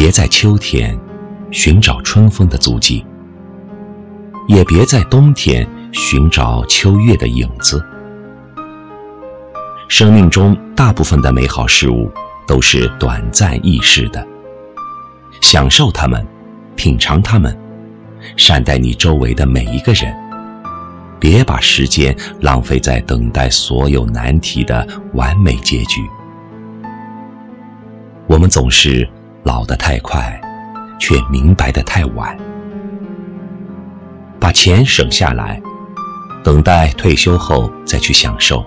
别在秋天寻找春风的足迹，也别在冬天寻找秋月的影子。生命中大部分的美好事物都是短暂易逝的，享受它们，品尝它们，善待你周围的每一个人。别把时间浪费在等待所有难题的完美结局。我们总是老得太快，却明白得太晚。把钱省下来，等待退休后再去享受。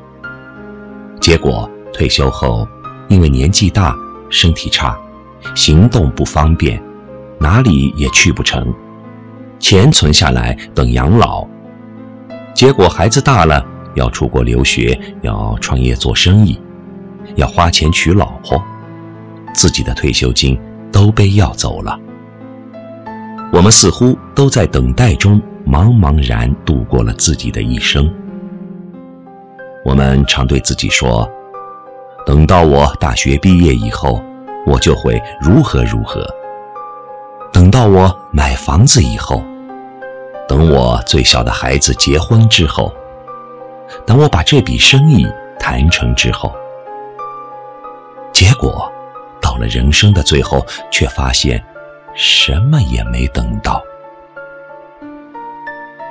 结果退休后，因为年纪大、身体差、行动不方便，哪里也去不成。钱存下来等养老。结果孩子大了，要出国留学，要创业做生意，要花钱娶老婆，自己的退休金都被要走了。我们似乎都在等待中茫茫然度过了自己的一生。我们常对自己说：“等到我大学毕业以后，我就会如何如何；等到我买房子以后。”等我最小的孩子结婚之后，等我把这笔生意谈成之后，结果到了人生的最后，却发现什么也没等到。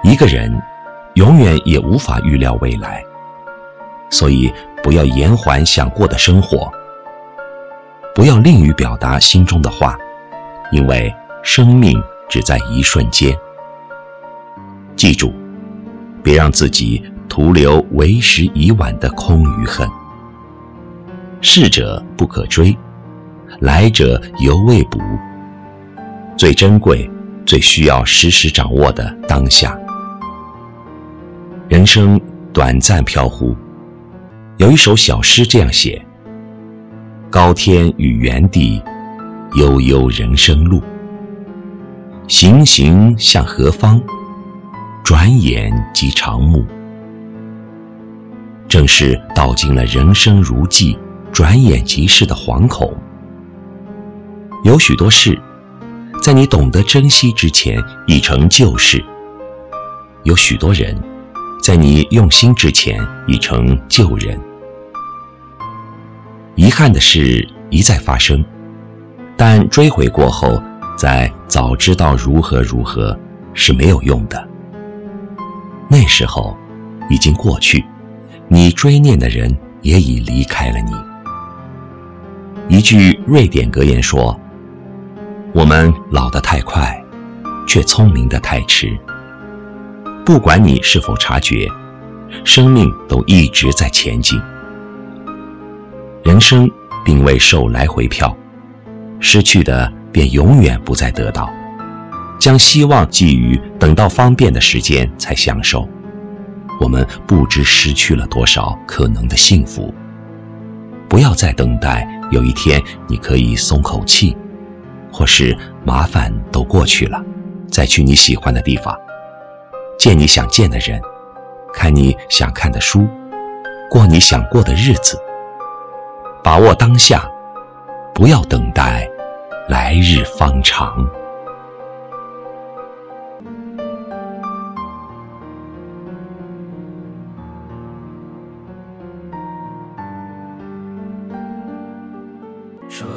一个人永远也无法预料未来，所以不要延缓想过的生活，不要吝于表达心中的话，因为生命只在一瞬间。记住，别让自己徒留为时已晚的空余恨。逝者不可追，来者犹未卜。最珍贵、最需要时时掌握的当下。人生短暂飘忽，有一首小诗这样写：高天与原地，悠悠人生路。行行向何方？转眼即长暮，正是道尽了人生如寄、转眼即逝的惶恐。有许多事，在你懂得珍惜之前已成旧事；有许多人，在你用心之前已成旧人。遗憾的事一再发生，但追悔过后，再早知道如何如何是没有用的。那时候已经过去，你追念的人也已离开了你。一句瑞典格言说：“我们老得太快，却聪明的太迟。不管你是否察觉，生命都一直在前进。人生并未售来回票，失去的便永远不再得到。”将希望寄予等到方便的时间才享受，我们不知失去了多少可能的幸福。不要再等待有一天你可以松口气，或是麻烦都过去了，再去你喜欢的地方，见你想见的人，看你想看的书，过你想过的日子。把握当下，不要等待来日方长。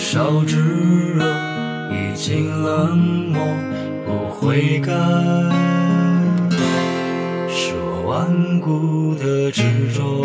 多少炙热，已经冷漠，不悔改，是我顽固的执着。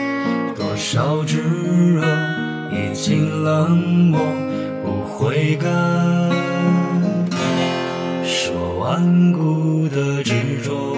烧炙热，已经冷漠，不悔改，说顽固的执着。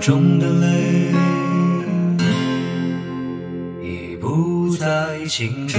中的泪已不再清澈。